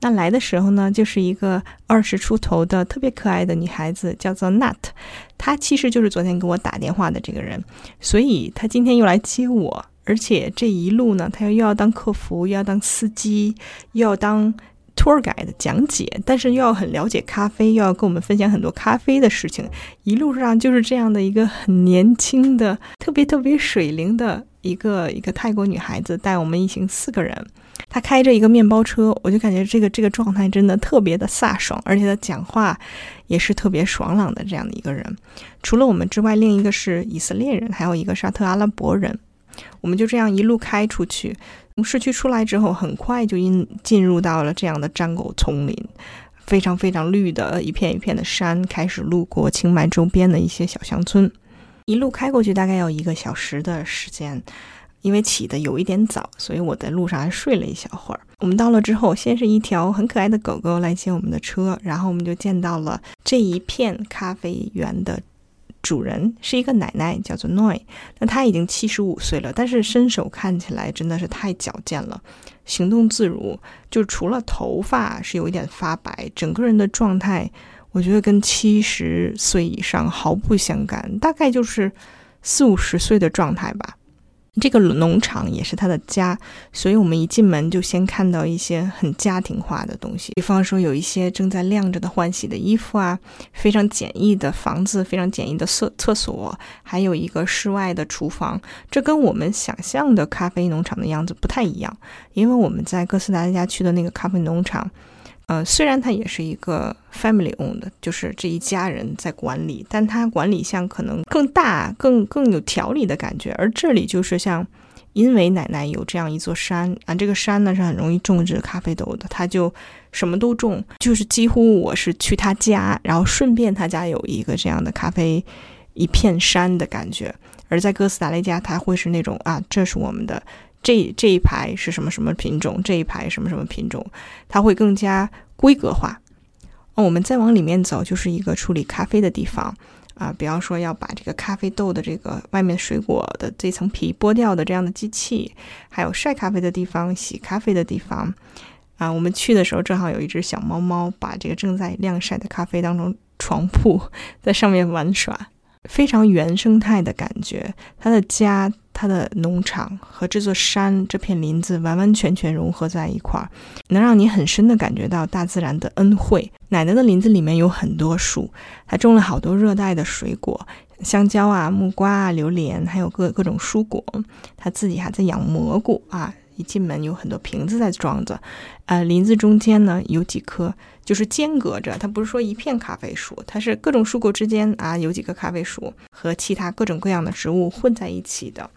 那来的时候呢，就是一个二十出头的特别可爱的女孩子，叫做 Nat，她其实就是昨天给我打电话的这个人，所以她今天又来接我，而且这一路呢，她又要当客服，又要当司机，又要当 tour guide 讲解，但是又要很了解咖啡，又要跟我们分享很多咖啡的事情，一路上就是这样的一个很年轻的、特别特别水灵的一个一个泰国女孩子，带我们一行四个人。他开着一个面包车，我就感觉这个这个状态真的特别的飒爽，而且他讲话也是特别爽朗的这样的一个人。除了我们之外，另一个是以色列人，还有一个沙特阿拉伯人。我们就这样一路开出去，从市区出来之后，很快就进进入到了这样的战狗丛林，非常非常绿的一片一片的山，开始路过清迈周边的一些小乡村，一路开过去大概要一个小时的时间。因为起的有一点早，所以我在路上还睡了一小会儿。我们到了之后，先是一条很可爱的狗狗来接我们的车，然后我们就见到了这一片咖啡园的主人，是一个奶奶，叫做 Noi。那她已经七十五岁了，但是身手看起来真的是太矫健了，行动自如。就除了头发是有一点发白，整个人的状态我觉得跟七十岁以上毫不相干，大概就是四五十岁的状态吧。这个农场也是他的家，所以我们一进门就先看到一些很家庭化的东西，比方说有一些正在晾着的换洗的衣服啊，非常简易的房子，非常简易的厕厕所，还有一个室外的厨房。这跟我们想象的咖啡农场的样子不太一样，因为我们在哥斯达黎加去的那个咖啡农场。呃，虽然它也是一个 family owned，就是这一家人在管理，但它管理像可能更大、更更有条理的感觉。而这里就是像，因为奶奶有这样一座山啊，这个山呢是很容易种植咖啡豆的，他就什么都种，就是几乎我是去他家，然后顺便他家有一个这样的咖啡一片山的感觉。而在哥斯达黎加，它会是那种啊，这是我们的。这这一排是什么什么品种？这一排什么什么品种？它会更加规格化。哦，我们再往里面走，就是一个处理咖啡的地方啊。比方说，要把这个咖啡豆的这个外面水果的这层皮剥掉的这样的机器，还有晒咖啡的地方、洗咖啡的地方啊。我们去的时候，正好有一只小猫猫把这个正在晾晒的咖啡当成床铺，在上面玩耍，非常原生态的感觉。他的家。他的农场和这座山、这片林子完完全全融合在一块儿，能让你很深的感觉到大自然的恩惠。奶奶的林子里面有很多树，她种了好多热带的水果，香蕉啊、木瓜啊、榴莲，还有各各种蔬果。她自己还在养蘑菇啊。一进门有很多瓶子在装着，呃，林子中间呢有几棵，就是间隔着，它不是说一片咖啡树，它是各种蔬果之间啊有几个咖啡树和其他各种各样的植物混在一起的。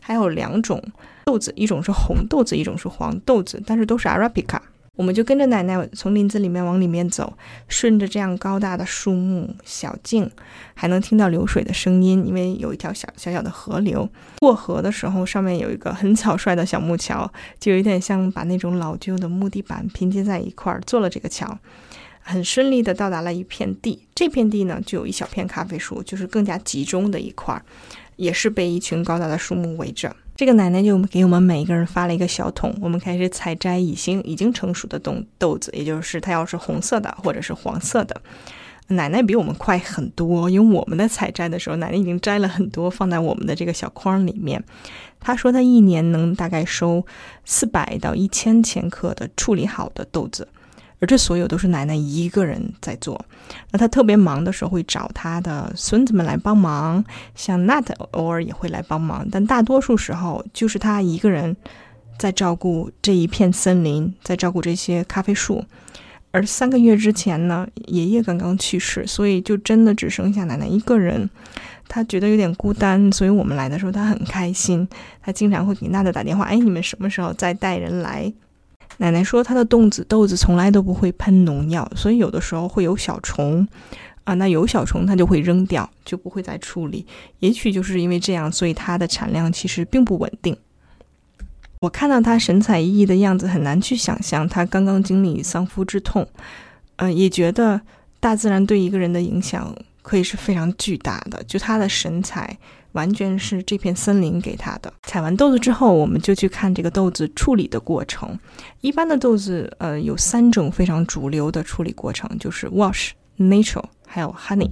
还有两种豆子，一种是红豆子，一种是黄豆子，但是都是 Arabica。我们就跟着奶奶从林子里面往里面走，顺着这样高大的树木、小径，还能听到流水的声音，因为有一条小小小的河流。过河的时候，上面有一个很草率的小木桥，就有点像把那种老旧的木地板拼接在一块儿做了这个桥。很顺利的到达了一片地，这片地呢就有一小片咖啡树，就是更加集中的一块儿。也是被一群高大的树木围着。这个奶奶就给我们每一个人发了一个小桶，我们开始采摘已经已经成熟的豆豆子，也就是它要是红色的或者是黄色的。奶奶比我们快很多，因为我们的采摘的时候，奶奶已经摘了很多放在我们的这个小筐里面。她说她一年能大概收四百到一千千克的处理好的豆子。而这所有都是奶奶一个人在做。那她特别忙的时候，会找她的孙子们来帮忙，像 Nat 偶尔也会来帮忙，但大多数时候就是她一个人在照顾这一片森林，在照顾这些咖啡树。而三个月之前呢，爷爷刚刚去世，所以就真的只剩下奶奶一个人。她觉得有点孤单，所以我们来的时候她很开心。她经常会给娜 a 打电话：“哎，你们什么时候再带人来？”奶奶说，她的豆子豆子从来都不会喷农药，所以有的时候会有小虫，啊，那有小虫，它就会扔掉，就不会再处理。也许就是因为这样，所以它的产量其实并不稳定。我看到她神采奕奕的样子，很难去想象她刚刚经历丧夫之痛，嗯，也觉得大自然对一个人的影响可以是非常巨大的。就她的神采。完全是这片森林给他的。采完豆子之后，我们就去看这个豆子处理的过程。一般的豆子，呃，有三种非常主流的处理过程，就是 wash、natural，还有 honey。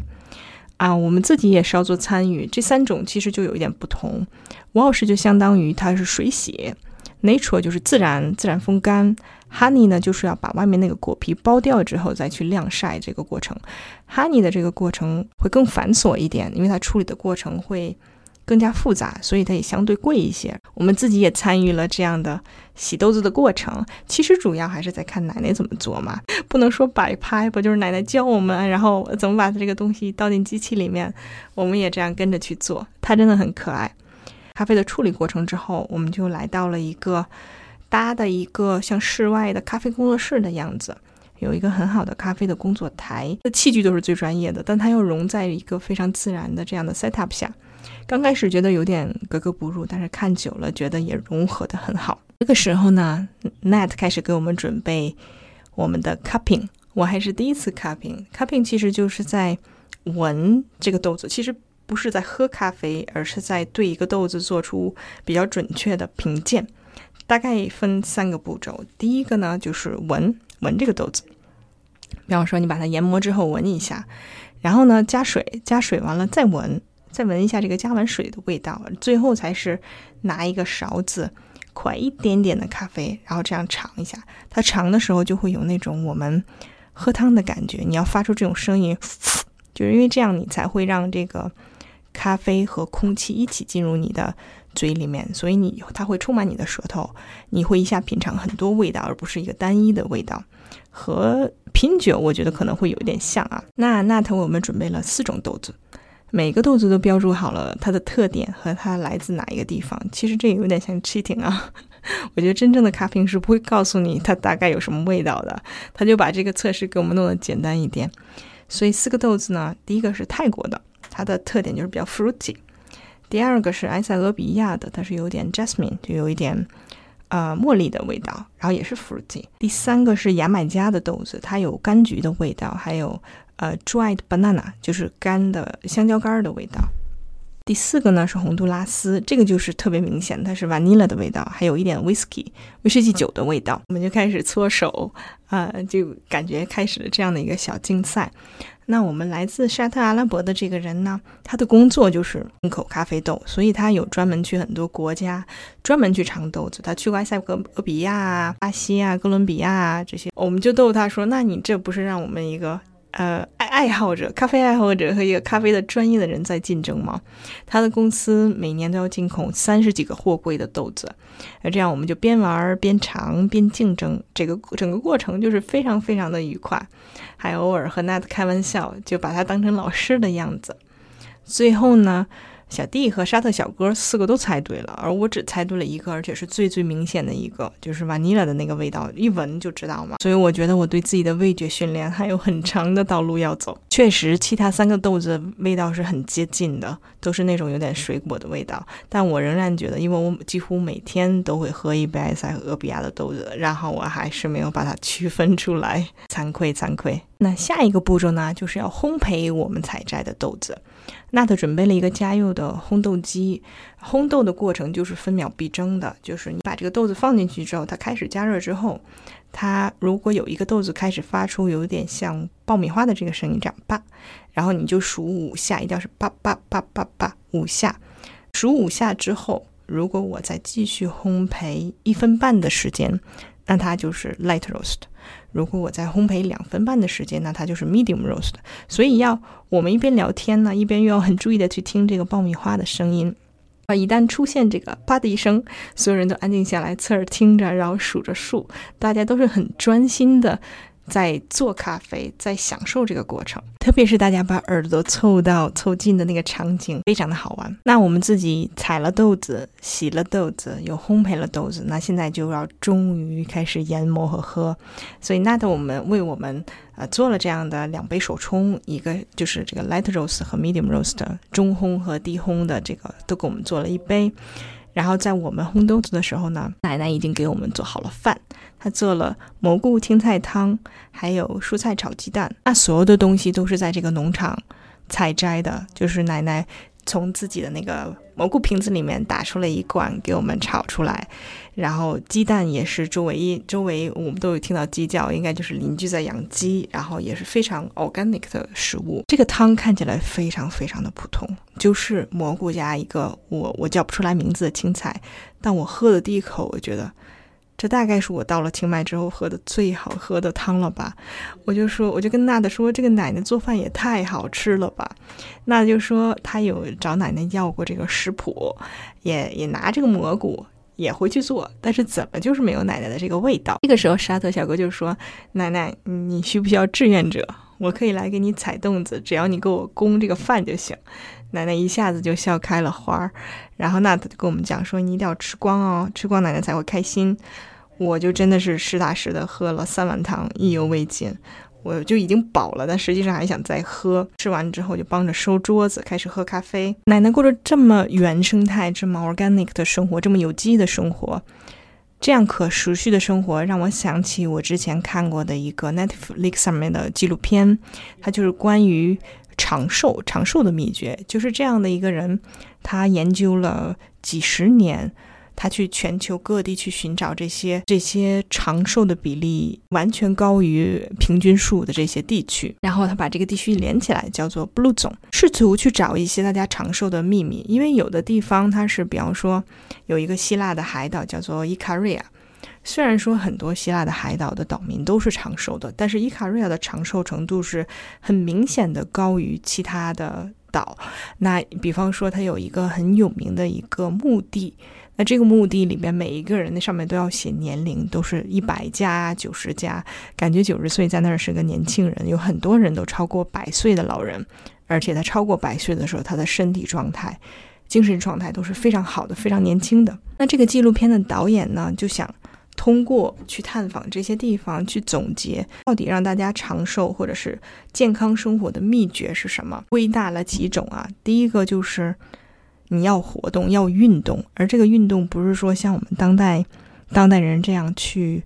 啊，我们自己也是要做参与。这三种其实就有一点不同。wash 就相当于它是水洗，natural 就是自然自然风干。Honey 呢，就是要把外面那个果皮剥掉之后再去晾晒，这个过程，Honey 的这个过程会更繁琐一点，因为它处理的过程会更加复杂，所以它也相对贵一些。我们自己也参与了这样的洗豆子的过程，其实主要还是在看奶奶怎么做嘛，不能说摆拍不，就是奶奶教我们，然后怎么把这个东西倒进机器里面，我们也这样跟着去做。它真的很可爱。咖啡的处理过程之后，我们就来到了一个。搭的一个像室外的咖啡工作室的样子，有一个很好的咖啡的工作台，的器具都是最专业的，但它又融在一个非常自然的这样的 set up 下。刚开始觉得有点格格不入，但是看久了觉得也融合的很好。这个时候呢，Nat 开始给我们准备我们的 cupping，我还是第一次 cupping，cupping 其实就是在闻这个豆子，其实不是在喝咖啡，而是在对一个豆子做出比较准确的评鉴。大概分三个步骤，第一个呢就是闻闻这个豆子，比方说，你把它研磨之后闻一下，然后呢加水，加水完了再闻，再闻一下这个加完水的味道，最后才是拿一个勺子蒯一点点的咖啡，然后这样尝一下。它尝的时候就会有那种我们喝汤的感觉，你要发出这种声音，(sniffs) 就是因为这样你才会让这个咖啡和空气一起进入你的嘴里面，所以你它会充满你的舌头，你会一下品尝很多味道，而不是一个单一的味道。和品酒，我觉得可能会有一点像啊。那那头我们准备了四种豆子，每个豆子都标注好了它的特点和它来自哪一个地方。其实这有点像 cheating 啊。我觉得真正的咖啡师不会告诉你它大概有什么味道的，他就把这个测试给我们弄得简单一点。所以四个豆子呢，第一个是泰国的，它的特点就是比较 fruity；第二个是埃塞俄比亚的，它是有点 jasmine，就有一点。呃，茉莉的味道，然后也是 fruity。第三个是牙买加的豆子，它有柑橘的味道，还有呃 dried banana，就是干的香蕉干的味道。第四个呢是洪都拉斯，这个就是特别明显，它是 vanilla 的味道，还有一点 whisky 威士忌酒的味道。我们就开始搓手，啊，就感觉开始了这样的一个小竞赛。那我们来自沙特阿拉伯的这个人呢，他的工作就是进口咖啡豆，所以他有专门去很多国家，专门去尝豆子。他去过埃塞俄比亚、巴西啊、哥伦比亚啊这些，我们就逗他说：“那你这不是让我们一个？”呃，爱爱好者、咖啡爱好者和一个咖啡的专业的人在竞争吗？他的公司每年都要进口三十几个货柜的豆子，那这样我们就边玩边尝边竞争，这个整个过程就是非常非常的愉快，还偶尔和 Nat 开玩笑，就把他当成老师的样子。最后呢？小弟和沙特小哥四个都猜对了，而我只猜对了一个，而且是最最明显的一个，就是 vanilla 的那个味道，一闻就知道嘛。所以我觉得我对自己的味觉训练还有很长的道路要走。确实，其他三个豆子味道是很接近的，都是那种有点水果的味道。但我仍然觉得，因为我几乎每天都会喝一杯埃塞俄比亚的豆子，然后我还是没有把它区分出来，(laughs) 惭愧惭愧。那下一个步骤呢，就是要烘焙我们采摘的豆子。纳特准备了一个家用的烘豆机，烘豆的过程就是分秒必争的，就是你把这个豆子放进去之后，它开始加热之后，它如果有一个豆子开始发出有点像爆米花的这个声音，这样叭，然后你就数五下，一定要是叭叭叭叭叭五下，数五下之后，如果我再继续烘焙一分半的时间，那它就是 light roast。如果我在烘焙两分半的时间，那它就是 medium roast。所以要我们一边聊天呢，一边又要很注意的去听这个爆米花的声音啊。一旦出现这个啪的一声，所有人都安静下来，侧耳听着，然后数着数，大家都是很专心的。在做咖啡，在享受这个过程，特别是大家把耳朵凑到凑近的那个场景，非常的好玩。那我们自己采了豆子，洗了豆子，又烘焙了豆子，那现在就要终于开始研磨和喝。所以，那的我们为我们呃做了这样的两杯手冲，一个就是这个 light roast 和 medium roast，中烘和低烘的这个都给我们做了一杯。然后在我们烘豆子的时候呢，奶奶已经给我们做好了饭。她做了蘑菇青菜汤，还有蔬菜炒鸡蛋。那所有的东西都是在这个农场采摘的，就是奶奶。从自己的那个蘑菇瓶子里面打出了一罐给我们炒出来，然后鸡蛋也是周围一周围我们都有听到鸡叫，应该就是邻居在养鸡，然后也是非常 organic 的食物。这个汤看起来非常非常的普通，就是蘑菇加一个我我叫不出来名字的青菜，但我喝的第一口，我觉得。这大概是我到了清迈之后喝的最好喝的汤了吧？我就说，我就跟娜的说，这个奶奶做饭也太好吃了吧？娜就说她有找奶奶要过这个食谱，也也拿这个蘑菇也回去做，但是怎么就是没有奶奶的这个味道？这个时候沙特小哥就说：“奶奶，你需不需要志愿者？我可以来给你采豆子，只要你给我供这个饭就行。”奶奶一下子就笑开了花儿，然后那特就跟我们讲说：“你一定要吃光哦，吃光奶奶才会开心。”我就真的是实打实的喝了三碗汤，意犹未尽，我就已经饱了，但实际上还想再喝。吃完之后就帮着收桌子，开始喝咖啡。奶奶过着这么原生态、这么 organic 的生活，这么有机的生活，这样可持续的生活，让我想起我之前看过的一个 Netflix 上面的纪录片，它就是关于。长寿，长寿的秘诀就是这样的一个人，他研究了几十年，他去全球各地去寻找这些这些长寿的比例完全高于平均数的这些地区，然后他把这个地区连起来，叫做 Blue 总，试图去找一些大家长寿的秘密。因为有的地方它是，比方说有一个希腊的海岛叫做伊卡瑞亚，虽然说很多希腊的海岛的岛民都是长寿的，但是伊卡瑞亚的长寿程度是很明显的高于其他的。岛，那比方说，它有一个很有名的一个墓地，那这个墓地里边每一个人那上面都要写年龄，都是一百加、九十加，感觉九十岁在那儿是个年轻人，有很多人都超过百岁的老人，而且他超过百岁的时候，他的身体状态、精神状态都是非常好的，非常年轻的。那这个纪录片的导演呢，就想。通过去探访这些地方，去总结到底让大家长寿或者是健康生活的秘诀是什么？归纳了几种啊。第一个就是你要活动，要运动，而这个运动不是说像我们当代当代人这样去。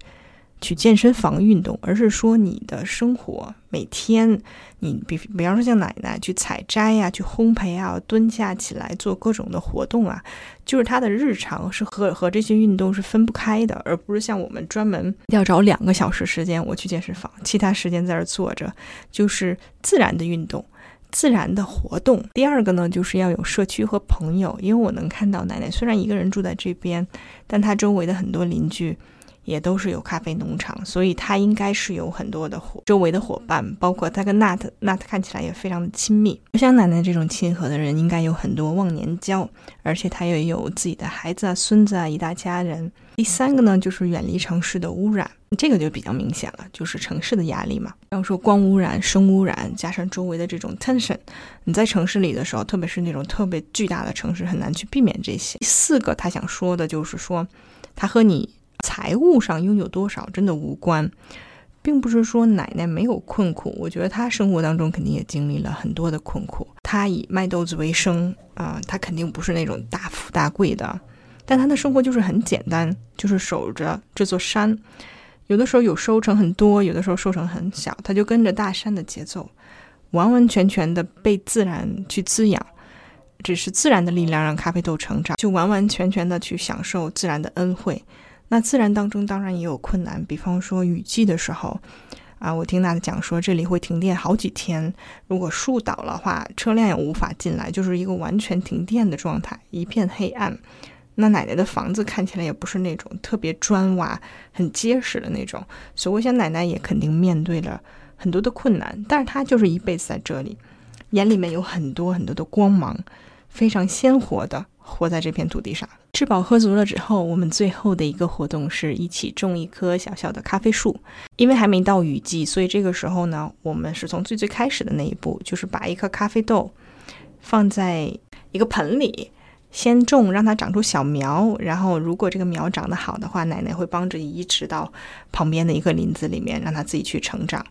去健身房运动，而是说你的生活每天，你比比方说像奶奶去采摘呀，去烘焙啊，蹲下起来做各种的活动啊，就是她的日常是和和这些运动是分不开的，而不是像我们专门要找两个小时时间我去健身房，其他时间在这坐着，就是自然的运动，自然的活动。第二个呢，就是要有社区和朋友，因为我能看到奶奶虽然一个人住在这边，但她周围的很多邻居。也都是有咖啡农场，所以她应该是有很多的伙周围的伙伴，包括她跟 Nat，Nat 看起来也非常的亲密。我想奶奶这种亲和的人，应该有很多忘年交，而且她也有自己的孩子啊、孙子啊，一大家人。第三个呢，就是远离城市的污染，这个就比较明显了，就是城市的压力嘛。要说光污染、声污染，加上周围的这种 tension，你在城市里的时候，特别是那种特别巨大的城市，很难去避免这些。第四个，他想说的就是说，他和你。财务上拥有多少真的无关，并不是说奶奶没有困苦。我觉得她生活当中肯定也经历了很多的困苦。她以卖豆子为生啊，她肯定不是那种大富大贵的，但她的生活就是很简单，就是守着这座山。有的时候有收成很多，有的时候收成很小，它就跟着大山的节奏，完完全全的被自然去滋养。只是自然的力量让咖啡豆成长，就完完全全的去享受自然的恩惠。那自然当中当然也有困难，比方说雨季的时候，啊，我听娜的讲说这里会停电好几天，如果树倒了话，车辆也无法进来，就是一个完全停电的状态，一片黑暗。那奶奶的房子看起来也不是那种特别砖瓦很结实的那种，所以我想奶奶也肯定面对了很多的困难，但是她就是一辈子在这里，眼里面有很多很多的光芒，非常鲜活的活在这片土地上。吃饱喝足了之后，我们最后的一个活动是一起种一棵小小的咖啡树。因为还没到雨季，所以这个时候呢，我们是从最最开始的那一步，就是把一颗咖啡豆放在一个盆里，先种，让它长出小苗。然后，如果这个苗长得好的话，奶奶会帮着移植到旁边的一个林子里面，让它自己去成长。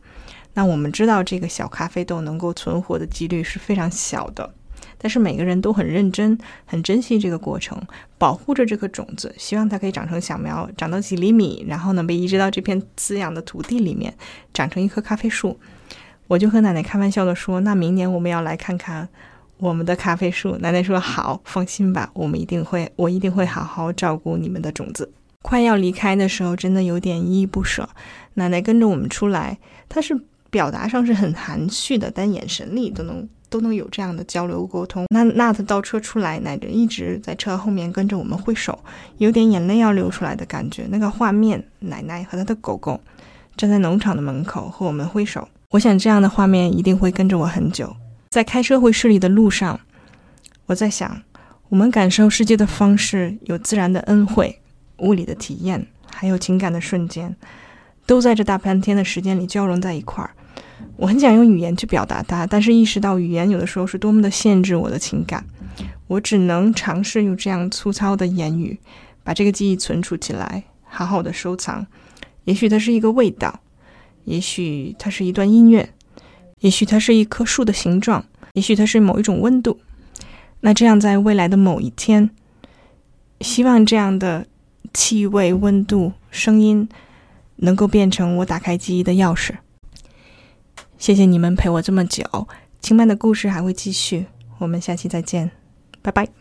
那我们知道，这个小咖啡豆能够存活的几率是非常小的。但是每个人都很认真，很珍惜这个过程，保护着这颗种子，希望它可以长成小苗，长到几厘米，然后呢被移植到这片滋养的土地里面，长成一棵咖啡树。我就和奶奶开玩笑的说：“那明年我们要来看看我们的咖啡树。”奶奶说：“好，放心吧，我们一定会，我一定会好好照顾你们的种子。”快要离开的时候，真的有点依依不舍。奶奶跟着我们出来，她是表达上是很含蓄的，但眼神里都能。都能有这样的交流沟通。那娜特倒车出来，奶奶一直在车后面跟着我们挥手，有点眼泪要流出来的感觉。那个画面，奶奶和她的狗狗站在农场的门口和我们挥手。我想这样的画面一定会跟着我很久。在开车回市里的路上，我在想，我们感受世界的方式有自然的恩惠、物理的体验，还有情感的瞬间，都在这大半天的时间里交融在一块儿。我很想用语言去表达它，但是意识到语言有的时候是多么的限制我的情感，我只能尝试用这样粗糙的言语把这个记忆存储起来，好好的收藏。也许它是一个味道，也许它是一段音乐，也许它是一棵树的形状，也许它是某一种温度。那这样在未来的某一天，希望这样的气味、温度、声音能够变成我打开记忆的钥匙。谢谢你们陪我这么久，清迈的故事还会继续，我们下期再见，拜拜。